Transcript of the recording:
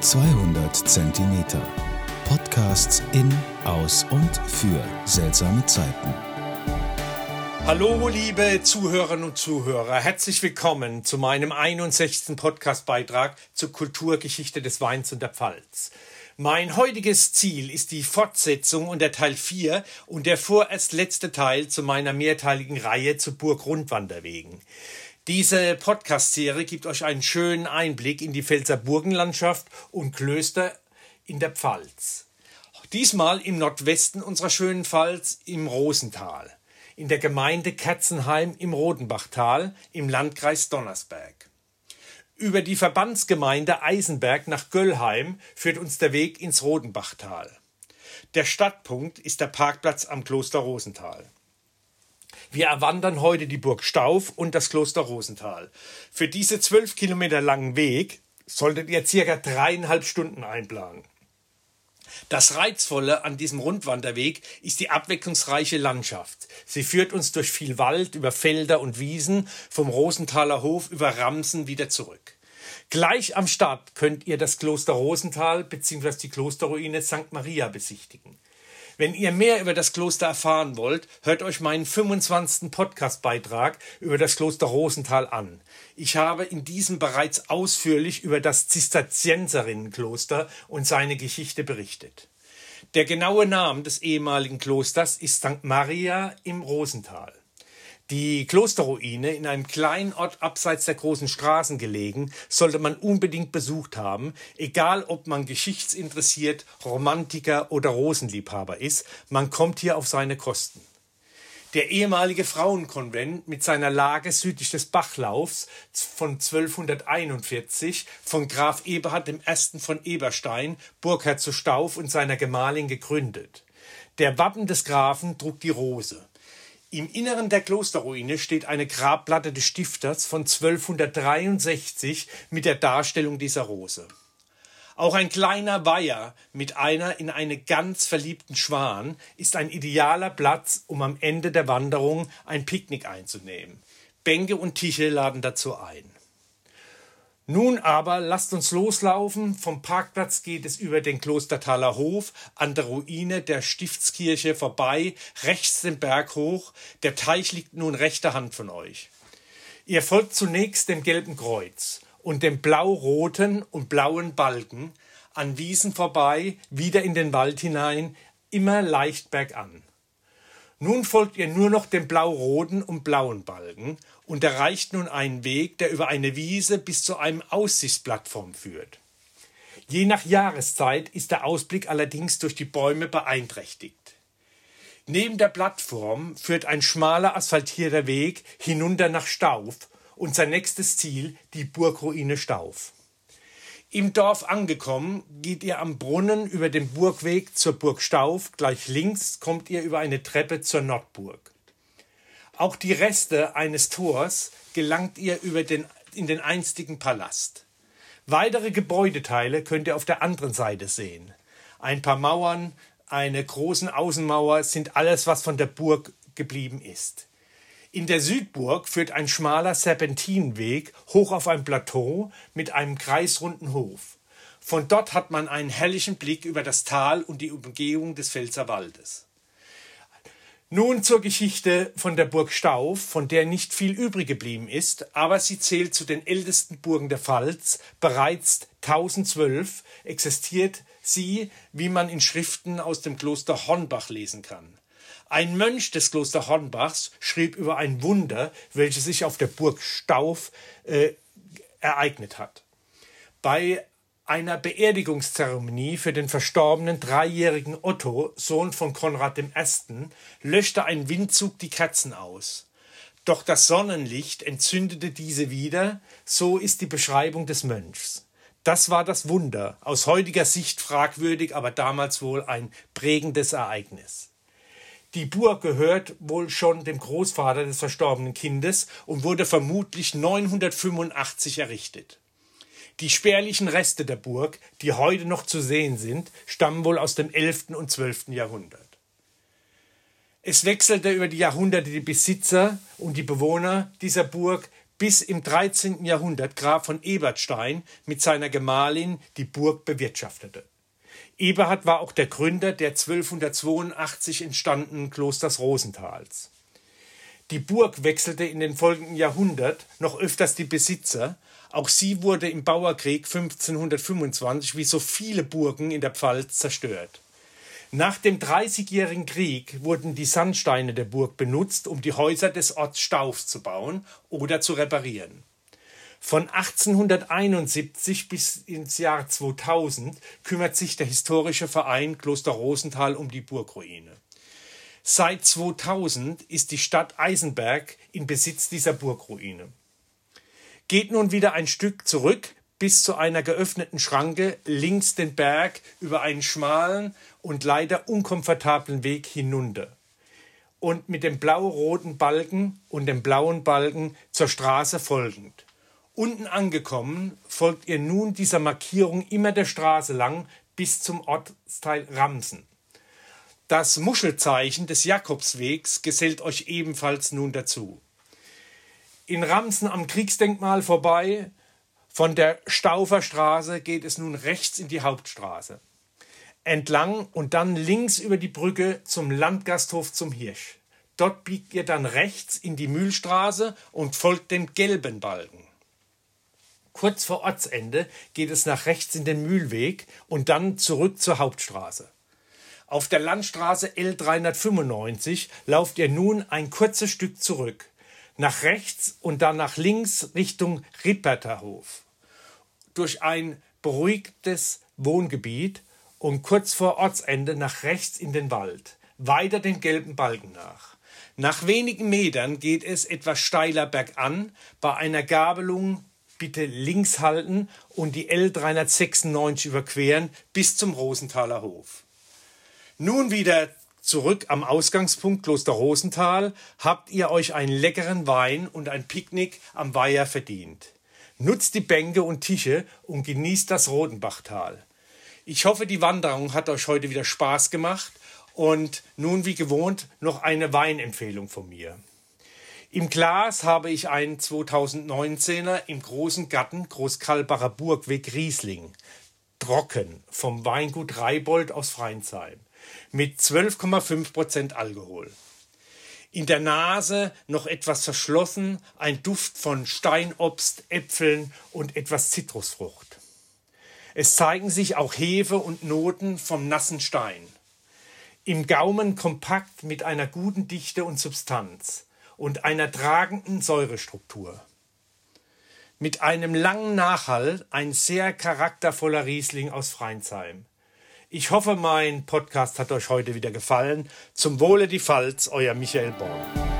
200 Zentimeter. Podcasts in, aus und für seltsame Zeiten. Hallo, liebe Zuhörerinnen und Zuhörer. Herzlich willkommen zu meinem 61. Podcastbeitrag zur Kulturgeschichte des Weins und der Pfalz. Mein heutiges Ziel ist die Fortsetzung und der Teil 4 und der vorerst letzte Teil zu meiner mehrteiligen Reihe zu Burg-Rundwanderwegen. Diese Podcast-Serie gibt euch einen schönen Einblick in die Pfälzer Burgenlandschaft und Klöster in der Pfalz. Diesmal im Nordwesten unserer schönen Pfalz im Rosental, in der Gemeinde Kerzenheim im Rodenbachtal im Landkreis Donnersberg. Über die Verbandsgemeinde Eisenberg nach Göllheim führt uns der Weg ins Rodenbachtal. Der Stadtpunkt ist der Parkplatz am Kloster Rosenthal. Wir erwandern heute die Burg Stauf und das Kloster Rosenthal. Für diese zwölf Kilometer langen Weg solltet ihr circa dreieinhalb Stunden einplanen. Das Reizvolle an diesem Rundwanderweg ist die abwechslungsreiche Landschaft. Sie führt uns durch viel Wald, über Felder und Wiesen, vom Rosenthaler Hof über Ramsen wieder zurück. Gleich am Start könnt ihr das Kloster Rosenthal bzw. die Klosterruine St. Maria besichtigen. Wenn ihr mehr über das Kloster erfahren wollt, hört euch meinen 25. Podcast-Beitrag über das Kloster Rosenthal an. Ich habe in diesem bereits ausführlich über das Zisterzienserinnenkloster und seine Geschichte berichtet. Der genaue Name des ehemaligen Klosters ist St. Maria im Rosenthal. Die Klosterruine, in einem kleinen Ort abseits der großen Straßen gelegen, sollte man unbedingt besucht haben, egal ob man geschichtsinteressiert, Romantiker oder Rosenliebhaber ist, man kommt hier auf seine Kosten. Der ehemalige Frauenkonvent mit seiner Lage südlich des Bachlaufs von 1241 von Graf Eberhard I. von Eberstein, Burgherr zu Stauf und seiner Gemahlin gegründet. Der Wappen des Grafen trug die Rose. Im Inneren der Klosterruine steht eine Grabplatte des Stifters von 1263 mit der Darstellung dieser Rose. Auch ein kleiner Weiher mit einer in eine ganz verliebten Schwan ist ein idealer Platz, um am Ende der Wanderung ein Picknick einzunehmen. Bänke und Tische laden dazu ein. Nun aber lasst uns loslaufen. Vom Parkplatz geht es über den Klostertaler Hof an der Ruine der Stiftskirche vorbei, rechts den Berg hoch. Der Teich liegt nun rechter Hand von euch. Ihr folgt zunächst dem gelben Kreuz und dem blau-roten und blauen Balken an Wiesen vorbei, wieder in den Wald hinein, immer leicht bergan. Nun folgt ihr nur noch dem blau-roten und blauen Balken und erreicht nun einen Weg, der über eine Wiese bis zu einem Aussichtsplattform führt. Je nach Jahreszeit ist der Ausblick allerdings durch die Bäume beeinträchtigt. Neben der Plattform führt ein schmaler asphaltierter Weg hinunter nach Stauf und sein nächstes Ziel die Burgruine Stauf. Im Dorf angekommen, geht ihr am Brunnen über den Burgweg zur Burg Stauf, gleich links kommt ihr über eine Treppe zur Nordburg. Auch die Reste eines Tors gelangt ihr über den, in den einstigen Palast. Weitere Gebäudeteile könnt ihr auf der anderen Seite sehen. Ein paar Mauern, eine große Außenmauer sind alles, was von der Burg geblieben ist. In der Südburg führt ein schmaler Serpentinenweg hoch auf ein Plateau mit einem kreisrunden Hof. Von dort hat man einen herrlichen Blick über das Tal und die Umgehung des Pfälzerwaldes. Nun zur Geschichte von der Burg Stauf, von der nicht viel übrig geblieben ist, aber sie zählt zu den ältesten Burgen der Pfalz. Bereits 1012 existiert sie, wie man in Schriften aus dem Kloster Hornbach lesen kann. Ein Mönch des Kloster Hornbachs schrieb über ein Wunder, welches sich auf der Burg Stauf äh, ereignet hat. Bei einer Beerdigungszeremonie für den verstorbenen dreijährigen Otto, Sohn von Konrad I., löschte ein Windzug die Kerzen aus. Doch das Sonnenlicht entzündete diese wieder, so ist die Beschreibung des Mönchs. Das war das Wunder, aus heutiger Sicht fragwürdig, aber damals wohl ein prägendes Ereignis. Die Burg gehört wohl schon dem Großvater des verstorbenen Kindes und wurde vermutlich 985 errichtet. Die spärlichen Reste der Burg, die heute noch zu sehen sind, stammen wohl aus dem 11. und 12. Jahrhundert. Es wechselte über die Jahrhunderte die Besitzer und die Bewohner dieser Burg, bis im 13. Jahrhundert Graf von Ebertstein mit seiner Gemahlin die Burg bewirtschaftete. Eberhard war auch der Gründer der 1282 entstandenen Klosters Rosenthals. Die Burg wechselte in den folgenden Jahrhundert noch öfters die Besitzer, auch sie wurde im Bauerkrieg 1525 wie so viele Burgen in der Pfalz zerstört. Nach dem Dreißigjährigen Krieg wurden die Sandsteine der Burg benutzt, um die Häuser des Orts Staufs zu bauen oder zu reparieren. Von 1871 bis ins Jahr 2000 kümmert sich der historische Verein Kloster Rosenthal um die Burgruine. Seit 2000 ist die Stadt Eisenberg in Besitz dieser Burgruine. Geht nun wieder ein Stück zurück bis zu einer geöffneten Schranke links den Berg über einen schmalen und leider unkomfortablen Weg hinunter und mit dem blau-roten Balken und dem blauen Balken zur Straße folgend. Unten angekommen folgt ihr nun dieser Markierung immer der Straße lang bis zum Ortsteil Ramsen. Das Muschelzeichen des Jakobswegs gesellt euch ebenfalls nun dazu. In Ramsen am Kriegsdenkmal vorbei von der Staufer Straße geht es nun rechts in die Hauptstraße. Entlang und dann links über die Brücke zum Landgasthof zum Hirsch. Dort biegt ihr dann rechts in die Mühlstraße und folgt dem gelben Balken. Kurz vor Ortsende geht es nach rechts in den Mühlweg und dann zurück zur Hauptstraße. Auf der Landstraße L395 lauft ihr nun ein kurzes Stück zurück, nach rechts und dann nach links Richtung Ripperterhof durch ein beruhigtes Wohngebiet und kurz vor Ortsende nach rechts in den Wald, weiter den gelben Balken nach. Nach wenigen Metern geht es etwas steiler bergan, bei einer Gabelung bitte links halten und die L396 überqueren bis zum Rosenthaler Hof. Nun wieder zurück am Ausgangspunkt Kloster Rosenthal habt ihr euch einen leckeren Wein und ein Picknick am Weiher verdient. Nutzt die Bänke und Tische und genießt das Rodenbachtal. Ich hoffe, die Wanderung hat euch heute wieder Spaß gemacht und nun wie gewohnt noch eine Weinempfehlung von mir. Im Glas habe ich einen 2019er im großen Gatten Großkalbacher Burgweg Riesling. Trocken vom Weingut Reibold aus Freinsheim mit 12,5 Prozent Alkohol. In der Nase noch etwas verschlossen, ein Duft von Steinobst, Äpfeln und etwas Zitrusfrucht. Es zeigen sich auch Hefe und Noten vom nassen Stein. Im Gaumen kompakt mit einer guten Dichte und Substanz und einer tragenden Säurestruktur. Mit einem langen Nachhall ein sehr charaktervoller Riesling aus Freinsheim. Ich hoffe, mein Podcast hat euch heute wieder gefallen. Zum Wohle die Pfalz, euer Michael Born.